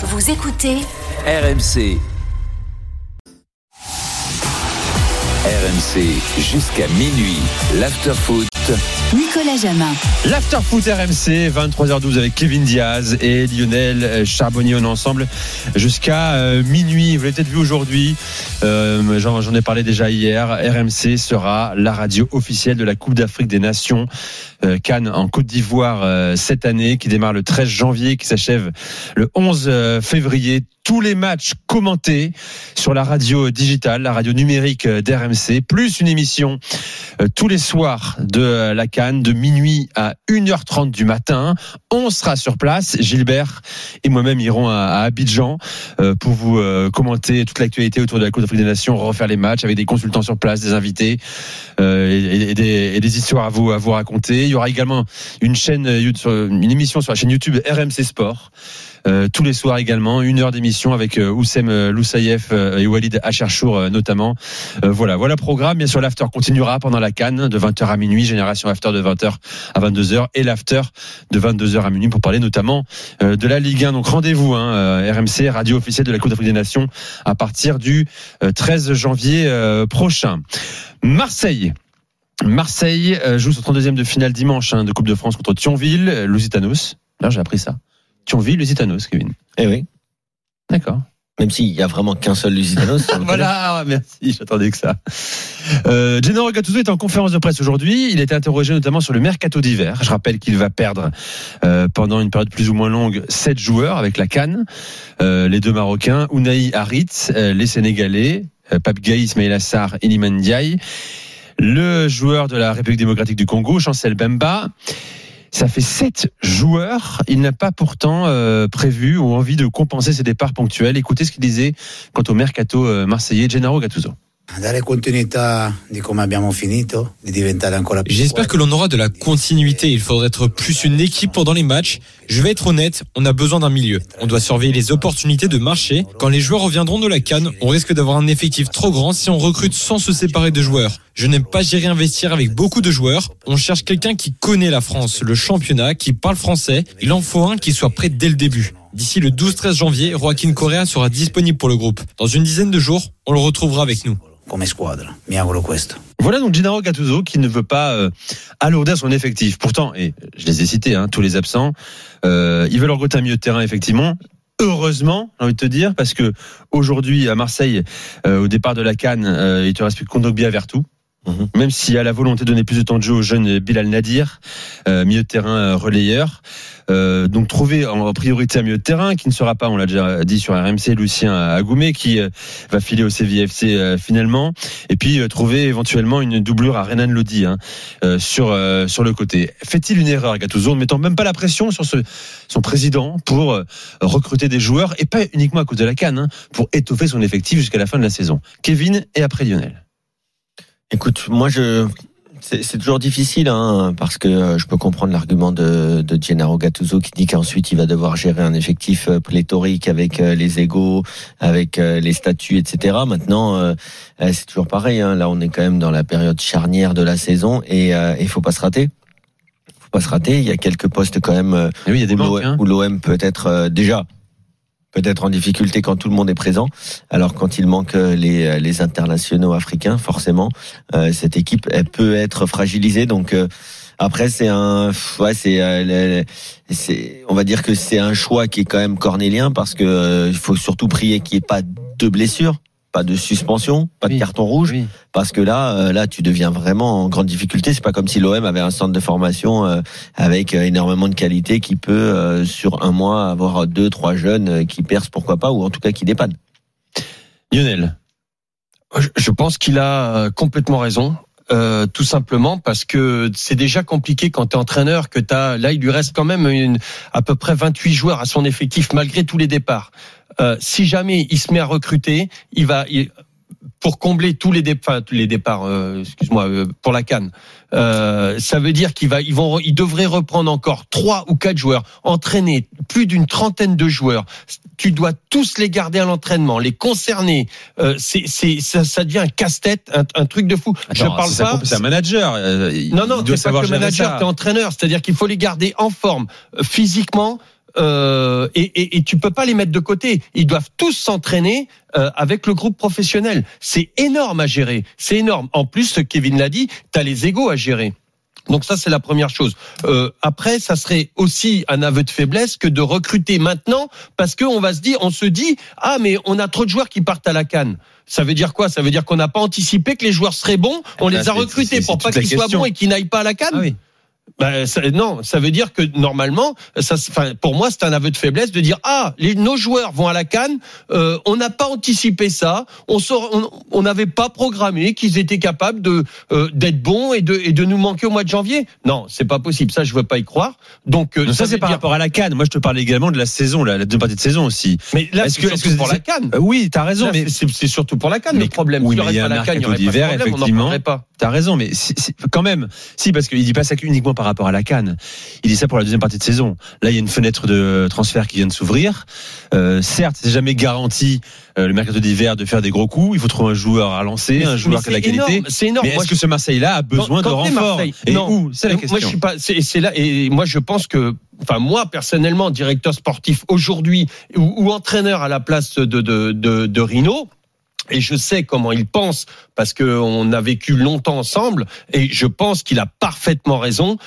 Vous écoutez RMC. RMC jusqu'à minuit. Nicolas Jamin. L'afterfoot RMC, 23h12 avec Kevin Diaz et Lionel Charbonnier. On est ensemble jusqu'à euh, minuit. Vous l'avez peut-être vu aujourd'hui. Euh, J'en ai parlé déjà hier. RMC sera la radio officielle de la Coupe d'Afrique des Nations. Euh, Cannes en Côte d'Ivoire cette année, qui démarre le 13 janvier, qui s'achève le 11 euh, février. Tous les matchs commentés sur la radio digitale, la radio numérique d'RMC, plus une émission euh, tous les soirs de euh, la Cannes, de minuit à 1h30 du matin. On sera sur place. Gilbert et moi-même irons à, Abidjan euh, pour vous euh, commenter toute l'actualité autour de la Coupe d'Afrique des Nations, refaire les matchs avec des consultants sur place, des invités et, des, histoires à vous, raconter. Il y aura également une chaîne, une émission sur la chaîne YouTube RMC Sport. Euh, tous les soirs également, une heure d'émission avec euh, Oussem euh, Loussaïef euh, et Walid Acharchour euh, notamment. Voilà, voilà programme. Bien sûr, l'after continuera pendant la Cannes de 20h à minuit, génération after de 20h à 22h et l'after de 22h à minuit pour parler notamment de la Ligue 1. Donc rendez-vous, hein, RMC, radio officielle de la Coupe d'Afrique des Nations à partir du euh, 13 janvier prochain. Marseille. Marseille joue son 32e de finale dimanche hein, de Coupe de France contre Thionville, Lusitanos. Là, j'ai appris ça. Thionville, Lusitanos, Kevin. Eh oui. D'accord. Même s'il y a vraiment qu'un seul Lusitanos. Voilà, merci, j'attendais que ça. Euh, Gennaro Gattuso est en conférence de presse aujourd'hui. Il a été interrogé notamment sur le mercato d'hiver. Je rappelle qu'il va perdre euh, pendant une période plus ou moins longue sept joueurs avec la Cannes. Euh, les deux Marocains, Ounaï Harit, euh, les Sénégalais, Pape Gaï, Ismail Assar, Ndiaye. Le joueur de la République démocratique du Congo, Chancel Bemba. Ça fait sept joueurs. Il n'a pas pourtant euh, prévu ou envie de compenser ses départs ponctuels. Écoutez ce qu'il disait quant au mercato euh, marseillais Gennaro Gattuso. J'espère que l'on aura de la continuité. Il faudrait être plus une équipe pendant les matchs. Je vais être honnête, on a besoin d'un milieu. On doit surveiller les opportunités de marché. Quand les joueurs reviendront de la canne, on risque d'avoir un effectif trop grand si on recrute sans se séparer de joueurs. Je n'aime pas gérer investir avec beaucoup de joueurs. On cherche quelqu'un qui connaît la France, le championnat, qui parle français. Il en faut un qui soit prêt dès le début. D'ici le 12-13 janvier, Joaquin Correa sera disponible pour le groupe. Dans une dizaine de jours, on le retrouvera avec nous. Come squadra. Mi auguro. Voilà donc Gennaro Gattuso qui ne veut pas euh, alourdir son effectif. Pourtant, et je les ai cités, hein, tous les absents, euh, ils veulent recruter un milieu de terrain effectivement. Heureusement, j'ai envie de te dire, parce que aujourd'hui à Marseille, euh, au départ de la Cannes, euh, il te reste plus Kondogbia Vertou. Mhm. Même s'il a la volonté de donner plus de temps de jeu au jeune Bilal Nadir, euh, milieu de terrain euh, relayeur. Euh, donc trouver en priorité un milieu de terrain qui ne sera pas, on l'a déjà dit sur RMC, Lucien Agoumé qui va filer au CVFC finalement. Et puis trouver éventuellement une doublure à Renan Lodi hein, sur sur le côté. Fait-il une erreur Gattuso en ne mettant même pas la pression sur son président pour recruter des joueurs et pas uniquement à cause de la canne, hein, pour étoffer son effectif jusqu'à la fin de la saison? Kevin et après Lionel. Écoute, moi je c'est toujours difficile hein, parce que euh, je peux comprendre l'argument de, de Gennaro Gattuso qui dit qu'ensuite il va devoir gérer un effectif euh, pléthorique avec euh, les égaux, avec les statuts, etc. Maintenant, c'est toujours pareil. Hein, là, on est quand même dans la période charnière de la saison et euh, il faut pas se rater. Faut pas se rater. Il y a quelques postes quand même oui, il y a des où hein. l'OM l'OM peut être euh, déjà peut-être en difficulté quand tout le monde est présent. Alors quand il manque euh, les, euh, les internationaux africains, forcément, euh, cette équipe elle peut être fragilisée. Donc après c'est un, ouais c'est, euh, c'est, on va dire que c'est un choix qui est quand même cornélien parce que il faut surtout prier qu'il n'y ait pas de blessures, pas de suspension, pas de carton rouge Oui. parce que là, euh, là, tu deviens vraiment en grande difficulté. C'est pas comme si l'OM avait un centre de formation euh, avec euh, énormément de qualité qui peut sur un mois avoir deux, trois jeunes qui percent, pourquoi pas, ou en tout cas qui dépannent. Lionel. Je- pense qu'il a complètement raison. Euh, tout simplement parce que c'est déjà compliqué quand tu es entraîneur que t'as là il lui reste quand même une, à peu près 28 joueurs à son effectif malgré tous les départs. Euh, si jamais il se met à recruter, il va il- pour combler tous les départs, tous les départs, euh, excuse-moi, euh, pour la canne. Euh, ça veut dire qu'ils va, ils vont, ils devraient reprendre encore trois ou quatre joueurs, entraîner plus d'une trentaine de joueurs. Tu dois tous les garder à l'entraînement, les concerner. Euh, c'est, c'est, ça, ça devient un casse-tête, un, un truc de fou. Je Attends, parle c'est sa pas. C'est un manager. euh, Non, non, t'es pas savoir que manager, t'es entraîneur. C'est-à-dire qu'il faut les garder en forme, physiquement, euh, et, et, et tu peux pas les mettre de côté. Ils doivent tous s'entraîner euh, avec le groupe professionnel. C'est énorme à gérer. C'est énorme. En plus, Kevin l'a dit, tu as les égaux à gérer. Donc ça, c'est la première chose. Euh, après, ça serait aussi un aveu de faiblesse que de recruter maintenant parce qu'on va se dire, on se dit, ah mais on a trop de joueurs qui partent à la canne. Ça veut dire quoi? Ça veut dire qu'on n'a pas anticipé que les joueurs seraient bons. On Là, les a recrutés pour pas qu'ils soient bons et qu'ils n'aillent pas à la canne? Ah oui. Ben, ça- non, ça veut dire que normalement, ça, enfin, pour moi, c'est un aveu de faiblesse de dire ah, les, nos joueurs vont à la canne. euh, on n'a pas anticipé ça. On saur- on- on n'avait pas programmé qu'ils étaient capables de euh, d'être bons et de et de nous manquer au mois de janvier. Non, c'est pas possible. Ça, je veux pas y croire. Donc euh, ça, c'est par dire- rapport à la Cannes. Moi, je te parle également de la saison, la, la deuxième partie de saison aussi. Mais là, Est-ce c'est que- que pour c'est- la canne. Euh, oui, t'as raison, Là, mais c'est- c'est c'est surtout pour la canne Mais- le problème. oui, S'il y mais il y a un canne, mercato d'hiver, effectivement. T'as raison, mais si- si- quand même, si, parce qu'il dit pas ça uniquement par rapport à la Cannes. Il dit ça pour la deuxième partie de saison. Là, il y a une fenêtre de transfert qui vient de s'ouvrir. Euh, certes, c'est jamais garanti euh, le mercato d'hiver de faire des gros coups. Il faut trouver un joueur à lancer, Mais- un joueur qui a de la qualité. C'est énorme. Mais est-ce que ce Marseille-là a besoin Quand- de quand t'es renfort Et non. où C'est la question. Moi, je suis pas. C'est c'est là. Et moi, je pense que. Enfin, moi, personnellement, directeur sportif aujourd'hui ou, ou entraîneur à la place de de de, de Rino. Et je sais comment il pense parce qu'on a vécu longtemps ensemble. Et je pense qu'il a parfaitement raison.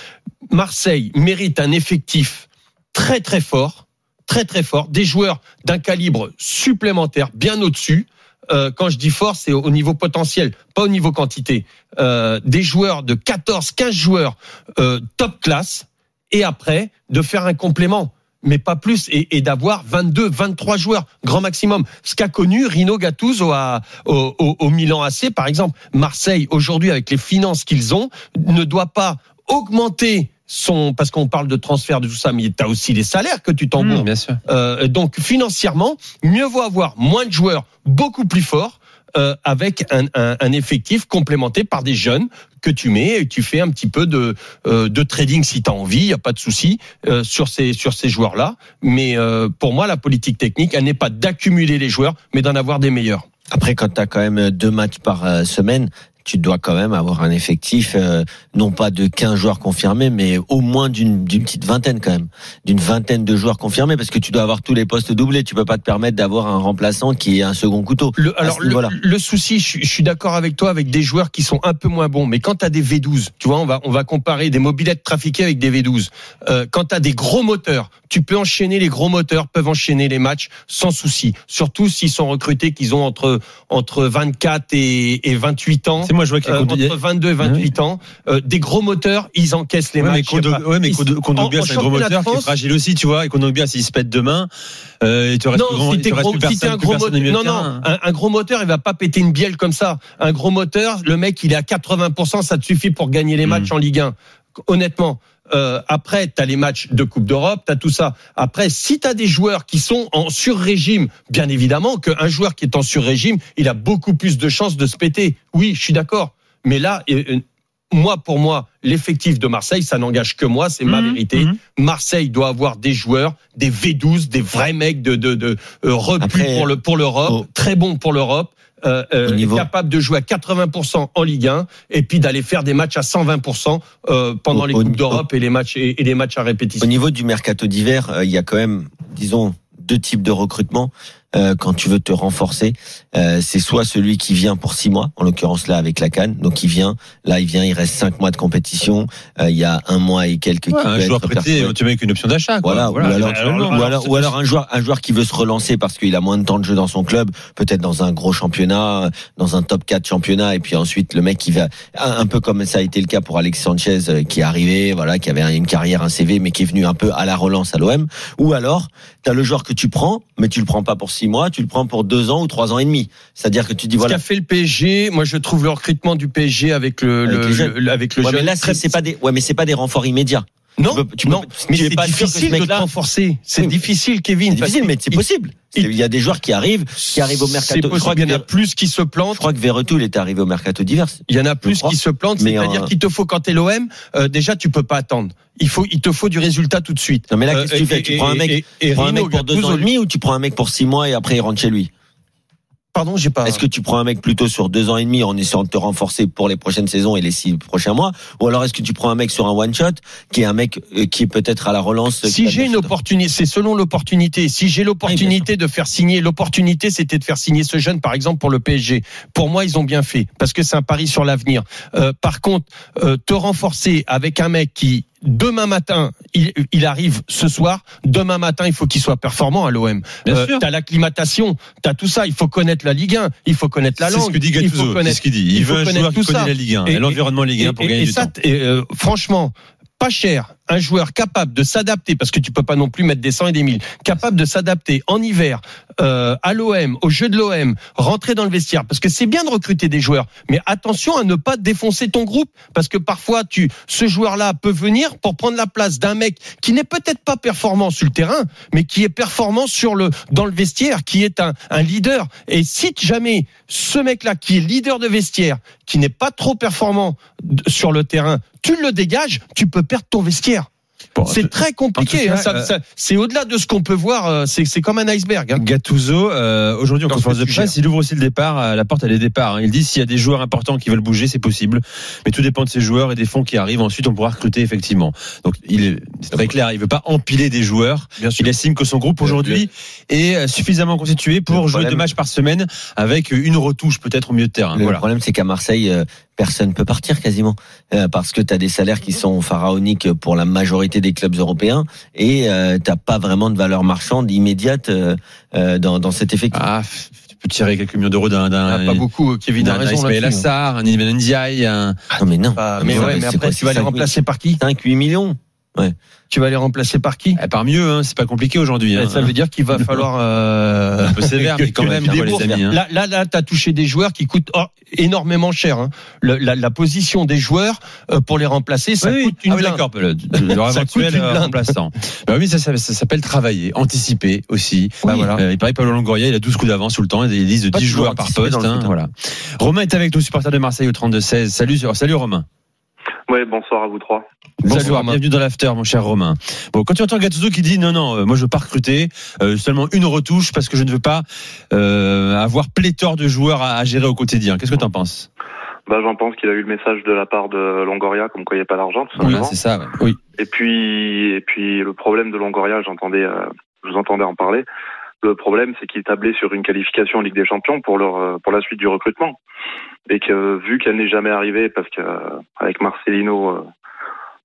Marseille mérite un effectif très très fort, très très fort, des joueurs d'un calibre supplémentaire, bien au-dessus. Euh, quand je dis fort, c'est au au niveau potentiel, pas au niveau quantité. Euh, des joueurs de 14, 15 joueurs euh, top classe, et après de faire un complément, mais pas plus, et, et d'avoir 22, 23 joueurs grand maximum. Ce qu'a connu Rino Gattuso à, au, au, au Milan AC, par exemple. Marseille aujourd'hui, avec les finances qu'ils ont, ne doit pas augmenter son parce qu'on parle de transfert de tout ça, mais tu as aussi les salaires que tu t'embourbes. Mmh, bien sûr. Euh, donc financièrement, mieux vaut avoir moins de joueurs beaucoup plus forts euh, avec un, un, un effectif complémenté par des jeunes que tu mets et tu fais un petit peu de, euh, de trading si tu as envie, il n'y a pas de souci euh, sur ces, sur ces joueurs-là. Mais euh, pour moi, la politique technique, elle n'est pas d'accumuler les joueurs, mais d'en avoir des meilleurs. Après, quand tu as quand même deux matchs par euh, semaine, tu dois quand même avoir un effectif, euh, non pas de 15 joueurs confirmés, mais au moins d'une petite vingtaine quand même, d'une vingtaine de joueurs confirmés, parce que tu dois avoir tous les postes doublés. Tu peux pas te permettre d'avoir un remplaçant qui est un second couteau. Le, alors, le, niveau-là. le souci, je, suis- je suis d'accord avec toi, avec des joueurs qui sont un peu moins bons. Mais quand tu as des V12, tu vois, on va, on va comparer des mobilettes trafiquées avec des V12. Euh, quand tu as des gros moteurs, tu peux enchaîner, les gros moteurs peuvent enchaîner les matchs sans souci. Surtout s'ils sont recrutés, qu'ils ont entre, entre 24 et, et 28 ans. Moi, je vois qu'il y a Euh, entre 22 et 28 ans, euh, des gros moteurs, ils encaissent les Ouais, mais matchs. Kondo- ouais, mais Kondo- Kondogbia, en- en c'est un gros moteur qui est fragile aussi, tu vois. Et Kondogbia, s'il se pète demain, euh, il te reste non, plus grand- si il te t'es reste gros, plus si t'es personne- un gros moteur, non, non, terrain. un, un gros moteur, il va pas péter une bielle comme ça. Un gros moteur, le mec, il est à 80%, ça te suffit pour gagner les Mm. matchs en Ligue 1. Honnêtement. Euh, après, tu as les matchs de Coupe d'Europe, tu as tout ça. Après, si tu as des joueurs qui sont en sur-régime, bien évidemment qu'un joueur qui est en sur-régime, il a beaucoup plus de chances de se péter. Oui, je suis d'accord. Mais là, euh, moi, pour moi, l'effectif de Marseille, ça n'engage que moi, c'est ma Mhm, vérité. mhm. Marseille doit avoir des joueurs, des V12, des vrais mecs de, de, de euh, repus Après, pour le pour l'Europe, au- très bons pour l'Europe. Euh, euh, Au capable de jouer à 80% en Ligue 1 et puis d'aller faire des matchs à 120% euh, pendant Au- les au- coupes d'Europe et les matchs et, et les matchs à Au répétition. niveau du mercato d'hiver, euh, il y a quand même, disons, deux types de recrutement. Euh, quand tu veux te renforcer, euh, c'est soit celui qui vient pour six mois, en l'occurrence là avec la Cannes, donc il vient, là il vient, il reste cinq mois de compétition, euh, il y a un mois et quelques qui Ouais, un peut joueur prêté, tu mets une option d'achat. quoi. Voilà, ou alors, ou alors, ou alors un joueur, un joueur qui veut se relancer parce qu'il a moins de temps de jeu dans son club, peut-être dans un gros championnat, dans un top 4 championnat, et puis ensuite le mec qui va, un, un peu comme ça a été le cas pour Alex Sanchez, euh, qui est arrivé, voilà, qui avait une carrière, un CV, mais qui est venu un peu à la relance à l'OM. Ou alors, t'as le joueur que tu prends, mais tu le prends pas pour six mois, tu le prends pour deux ans ou trois ans et demi. C'est-à-dire que tu dis Ce voilà. qu'a fait le PSG, moi je trouve le recrutement du PSG avec le, Avec le- le- avec le Ouais, mais jeune là, très- c'est c'est pas des, ouais, mais c'est pas des renforts immédiats. Non, tu peux- tu non, mais es c'est pas difficile de renforcer. C'est Oui, difficile, Kevin. C'est difficile, mais c'est possible. il- y a des joueurs qui arrivent, qui arrivent au mercato. Je crois il y en a plus qui se plantent. je crois que Verretou, il était arrivé au mercato d'hiver. Il y en a plus qui se plantent, c'est-à-dire euh, qu'il te faut quand t'es l'OM, euh, déjà tu peux pas attendre. Il faut, il te faut du résultat tout de suite. Non, mais là, Euh, qu'est-ce que tu et- fais? Tu prends un mec, et- tu et prends un Rino mec pour deux ans et demi ou tu prends un mec pour six mois et après il rentre chez lui? Pardon, j'ai pas. Est-ce que tu prends un mec plutôt sur deux ans et demi en essayant de te renforcer pour les prochaines saisons et les six prochains mois, ou alors est-ce que tu prends un mec sur un one shot qui est un mec euh, qui est peut-être à la relance Si j'ai une opportunité, c'est selon l'opportunité. Si j'ai l'opportunité de faire signer, l'opportunité c'était de faire signer ce jeune, par exemple pour le PSG. Pour moi, ils ont bien fait parce que c'est un pari sur l'avenir. Euh, par contre, euh, te renforcer avec un mec qui demain matin, il, il, arrive ce soir. Demain matin, il faut qu'il soit performant à l'OM. Euh, t'as l'acclimatation, t'as tout ça. Il faut connaître la Ligue 1, il faut connaître la langue. C'est ce que dit Gattuso. C'est ce qu'il dit. Il, il veut un joueur qui connaît la Ligue 1 et, et l'environnement Ligue 1 pour et, gagner et du ça, temps. Et, euh, franchement, pas cher, un joueur capable de s'adapter, parce que tu peux pas non plus mettre des 100 et des 1000, capable de s'adapter en hiver euh, à l'OM, au jeu de l'OM, rentrer dans le vestiaire, parce que c'est bien de recruter des joueurs, mais attention à ne pas défoncer ton groupe, parce que parfois tu, ce joueur-là peut venir pour prendre la place d'un mec qui n'est peut-être pas performant sur le terrain, mais qui est performant sur le dans le vestiaire, qui est un, un leader. Et si jamais ce mec-là, qui est leader de vestiaire, qui n'est pas trop performant sur le terrain, tu le dégages, tu peux perdre ton vestiaire. Bon, c'est très compliqué. hein, euh, c'est au-delà de ce qu'on peut voir. euh, C'est comme un iceberg. Hein. Gattuso, euh, aujourd'hui en conférence ce de presse, il ouvre aussi le départ, à la porte à les départs. hein. Il dit s'il y a des joueurs importants qui veulent bouger, c'est possible, mais tout dépend de ces joueurs et des fonds qui arrivent. Ensuite, on pourra recruter effectivement. Donc, il est c'est très clair, il veut pas empiler des joueurs. Bien sûr. Il estime que son groupe aujourd'hui est euh, suffisamment constitué pour jouer problème- deux matchs par semaine avec une retouche peut-être au milieu de terrain. Le Voilà. problème, c'est qu'à Marseille, euh, personne peut partir quasiment Euh, parce que tu as des salaires qui sont pharaoniques pour la majorité des clubs européens et euh, t'as pas vraiment de valeur marchande immédiate euh, euh, dans, dans cet effectif. Ah, tu peux tirer quelques millions d'euros d'un d'un Ah, pas beaucoup. Kevin a d'un raison là-dessus. hein. Assar, un Ndiaye, un non mais non. Pas- mais Non, ouais, mais c'est après, quoi, tu vas c'est les remplacer par qui? 5-8 millions. Tu vas les remplacer par qui? Eh, par mieux, hein, c'est pas compliqué aujourd'hui. hein. Ça veut dire qu'il va falloir. euh, un peu sévère, mais quand même, les amis. hein. Là, là, là, t'as touché des joueurs qui coûtent oh, énormément cher. Hein. Le- la, la position des joueurs euh, pour les remplacer, ça Oui, coûte oui. une Ah oui, blinde. d'accord, le, le, leur éventuel euh, remplaçant. Bah oui, ça, ça, ça s'appelle travailler, anticiper aussi. Bah voilà. Euh, il paraît que Pablo Longoria, il a 12 coups d'avance tout le temps, et des listes de Pas 10 toujours joueurs par poste. hein, voilà. Romain est avec nous, supporter de Marseille au 32-16. Salut, salut Romain. Ouais, bonsoir à vous trois. Bonsoir, bienvenue dans l'after, mon cher Romain. Bon, quand tu entends Gattuso qui dit non, non, euh, moi je veux pas recruter, euh, seulement une retouche parce que je ne veux pas euh, avoir pléthore de joueurs à, à gérer au quotidien. Qu'est-ce que tu en penses? Bah, j'en pense qu'il a eu le message de la part de Longoria, comme quoi il n'y a pas d'argent, tout simplement. c'est ça. ouais. et puis, et puis le problème de Longoria, j'entendais, euh, je vous entendais en parler. Le problème, c'est qu'il tablait sur une qualification en Ligue des Champions pour leur, euh, pour la suite du recrutement, et que vu qu'elle n'est jamais arrivée, parce que euh, Marcelino, euh,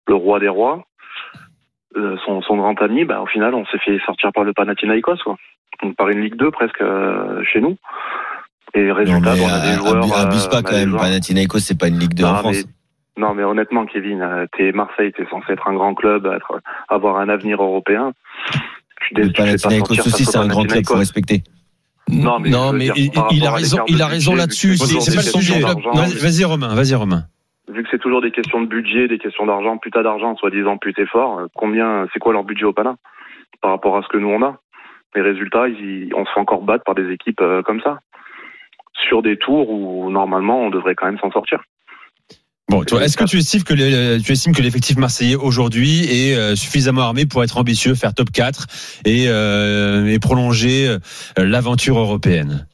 le roi des rois, son, son grand ami, bah, au final, on s'est fait sortir par le Panathinaikos, quoi. Donc par une Ligue 2 presque chez nous. Et résultat, on a des joueurs. abu- abuse pas quand même. Panathinaikos, c'est pas une ligue de non, en France. mais, non, mais honnêtement, Kevin, t'es Marseille, t'es censé être un grand club, être, avoir un avenir européen. Tu, dé- Le tu te fais pas Panathinaikos sortir aussi, c'est un grand club, faut Panathinaikos. respecter. Non, mais, non, je veux mais dire, il, a raison, il a là-dessus. C'est pas Vas-y, Romain, vas-y Romain. Vu que c'est toujours des questions de budget, des questions d'argent, plus t'as d'argent, soi-disant plus t'es fort, euh, combien, c'est quoi leur budget au Pana par rapport à ce que nous on a Les résultats, ils- on se fait encore battre par des équipes euh, comme ça. Sur des tours où normalement on devrait quand même s'en sortir. Bon, toi, est-ce que tu estimes que le- tu estimes que l'effectif marseillais aujourd'hui est euh, suffisamment armé pour être ambitieux, faire top 4 et, euh, et prolonger euh, l'aventure européenne?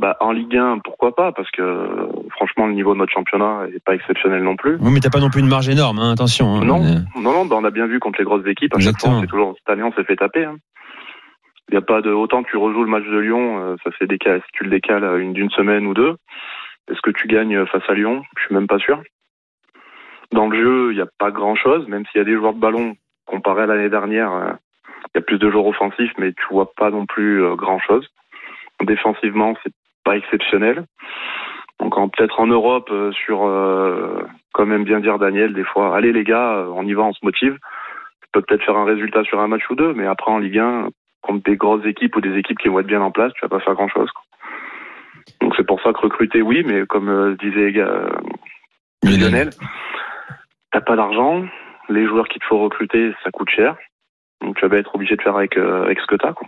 Bah, en Ligue 1, pourquoi pas? Parce que euh, franchement, le niveau de notre championnat est pas exceptionnel non plus. Oui, mais t'as pas non plus une marge énorme, hein, attention. hein. Non. Euh, Non, non, bah, on a bien vu contre les grosses équipes. À chaque fois, c'est toujours cette année, on s'est fait taper. hein. Il y a pas de autant tu rejoues le match de Lyon, euh, ça fait décaler. Si tu le décales d'une semaine ou deux, est-ce que tu gagnes face à Lyon? Je suis même pas sûr. Dans le jeu, il n'y a pas grand-chose, même s'il y a des joueurs de ballon comparé à l'année dernière. euh, Il y a plus de joueurs offensifs, mais tu vois pas non plus euh, grand-chose. Défensivement, c'est pas exceptionnel. Donc en- peut-être en Europe, euh, sur euh, quand même bien dire Daniel, des fois, allez les gars, on y va, on se motive. Tu peux peut-être faire un résultat sur un match ou deux, mais après en Ligue 1, contre des grosses équipes ou des équipes qui vont être bien en place, tu vas pas faire grand-chose. quoi. Donc c'est pour ça que recruter, oui, mais comme euh, disait euh, Lionel. T'as pas d'argent, les joueurs qu'il te faut recruter, ça coûte cher. Donc tu vas être obligé de faire avec, euh, avec ce que t'as. Quoi.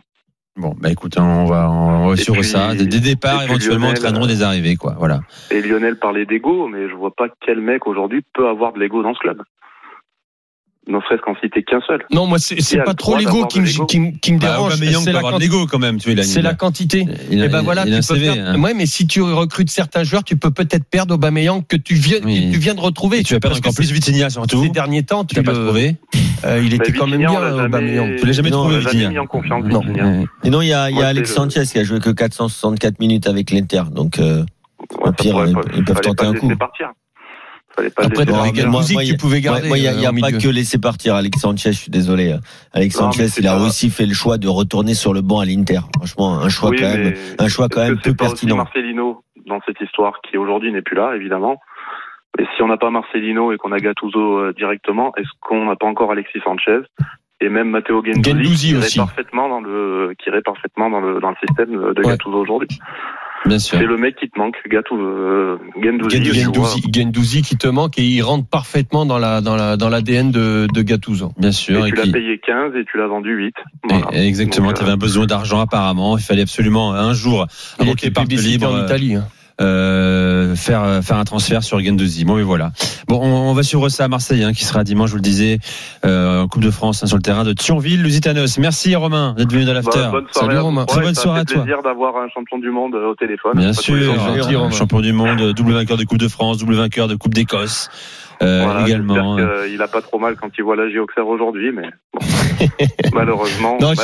Bon, bah écoute, hein, on va, on va puis- ça. Des, des départs éventuellement Lionel, entraîneront euh, des arrivées, quoi. Voilà. Et Lionel parlait d'ego, mais je vois pas quel mec aujourd'hui peut avoir de l'ego dans ce club. Ne serait-ce qu'en citer qu'un seul. Non, moi, c'est pas trop l'ego qui me, l'ego. qui, me- qui me Bah, dérange. C'est la, quanti- quand même. Tu vois, c'est la quantité. il a- Et ben voilà, il tu peux CV, faire- hein. Ouais, mais si tu recrutes certains joueurs, tu peux peut-être perdre Aubameyang que tu viens, Oui. que tu viens de retrouver. Et tu vas perdre encore plus Vitinha surtout. Ces derniers temps, Tu l'as pas trouvé. euh, il était quand même bien, Aubameyang. Tu l'as jamais trouvé, Vitinha. mis en confiance, Non. Et non, il y a, il y a Alex le- Sanchez qui a joué que 464 minutes avec l'Inter. Donc, euh, Au pire, ils- peuvent tenter un coup. Fallait pas le Après, laisser partir. moi- il n'y a, il y a euh, pas milieu. que laisser partir Alex Sanchez. Je suis désolé. Alex Non, Sanchez, il a pas- aussi fait le choix de retourner sur le banc à l'Inter. Franchement, un choix Oui, quand même, un choix quand est-ce même peu pas aussi pertinent. Marcelino dans cette histoire qui aujourd'hui n'est plus là, évidemment. Mais si on n'a pas Marcelino et qu'on a Gattuso euh, directement, est-ce qu'on n'a pas encore Alexis Sanchez et même Matteo Gendouzi, Gendouzi qui aussi. irait parfaitement dans le qui irait parfaitement dans le dans le système de Ouais. Gattuso aujourd'hui? Bien sûr. C'est le mec qui te manque, Gattuso, euh, Gendouzi. Gendouzi. Gendouzi, Gendouzi qui te manque et il rentre parfaitement dans la dans la dans l'ADN de, de Gattuso. Bien Et sûr. tu et l'as puis- payé 15 et tu l'as vendu 8. et- Voilà. et exactement, tu avais un besoin d'argent apparemment. Il fallait absolument un jour, Il avant était qu'il parte libre, en Italie. hein. Euh, faire euh, faire un transfert sur Gendouzi. Bon, mais voilà. Bon, on, on va suivre ça à Marseille, hein, qui sera dimanche, je vous le disais, euh, en Coupe de France hein, sur le terrain de Thionville, Lusitanos. Merci Romain d'être venu dans Bah, l'after. bonne soirée Salut, Romain. Très bonne soirée à toi. plaisir d'avoir un champion du monde euh, au téléphone. Bien sûr, gentil, Romain. champion du monde, double vainqueur de Coupe de France, double vainqueur de Coupe d'Écosse. Euh, Voilà, également. j'espère qu'il a pas trop mal quand il voit la Auxerre aujourd'hui, mais bon. malheureusement. Non, bah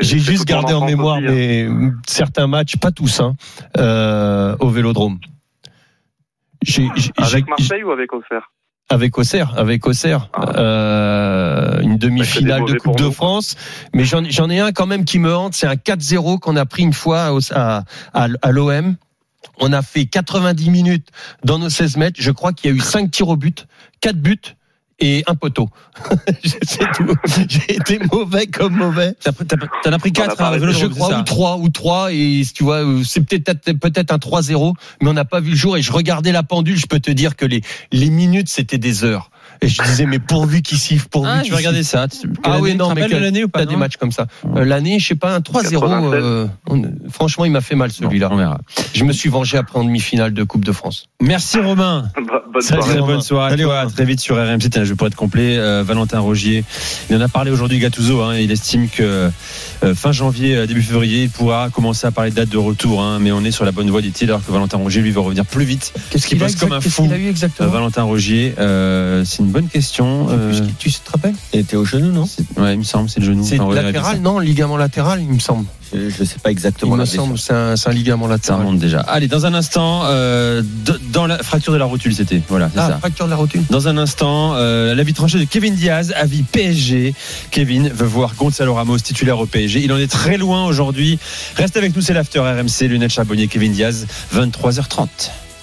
j'ai- juste gardé en mémoire aussi, hein. certains matchs, pas tous, hein, euh, au Vélodrome. Avec Marseille ou avec Auxerre? Avec Auxerre, avec Auxerre, Ah. euh, une demi-finale Bah, de c'est des Coupe de. France. Mais j'en ai un quand même qui me hante, c'est un 4-0 qu'on a pris une fois à, à l'OM. On a fait 90 minutes dans nos 16 mètres. Je crois qu'il y a eu 5 tirs au but, 4 buts et un poteau. c'est tout. J'ai été mauvais comme mauvais. T'en as pris On a 4 pas à arrêté. Vélodrome, Je crois, ça ou 3, ou 3, et tu vois, euh, c'est peut-être peut-être un 3-0, mais on n'a pas vu le jour, et je regardais la pendule, je peux te dire que les, les minutes, c'était des heures. Et je disais, mais pourvu qu'il siffle, pourvu Ah, je vais regarder ça. Ah oui, non, mais l'année ou pas T'as des matchs comme ça. Euh, L'année, je sais pas, un 3-0, 96. euh, franchement, il m'a fait mal celui-là. Je me suis vengé après en demi-finale de Coupe de France. Merci Romain. Bonne soirée. très bonne soirée à toi. Très vite sur RMC. Tiens, je vais pour être complet. euh, Valentin Rogier. Il en a parlé aujourd'hui, Gattuso. Hein, il estime que euh, fin janvier, début février, il pourra commencer à parler de date de retour. Hein, mais on est sur la bonne voie, dit-il, alors que Valentin Rogier, lui, va revenir plus vite. Qu'est-ce qu'il bosse comme un qu'est-ce fou. qu'il a eu Euh, exactement Valentin Rogier, euh, c'est une bonne question. euh, Tu te rappelles Et t'es au genou, non ouais, il me semble, c'est le genou. C'est latéral, ça. non Ligament latéral, il me semble. je, je sais pas Il exactement. me la blessure. semble, c'est un, c'est un ligament Ça latéral. remonte déjà. Allez, dans un instant, euh, de- dans la fracture de la rotule, c'était. Voilà, c'est Ah, ça. fracture de la rotule. Dans un instant, euh, l'avis tranché de Kevin Diaz, avis PSG. Kevin veut voir Gonzalo Ramos titulaire au PSG. Il en est très loin aujourd'hui. Reste avec nous, c'est l'after RMC, lunettes charbonnier, Kevin Diaz, 23h30.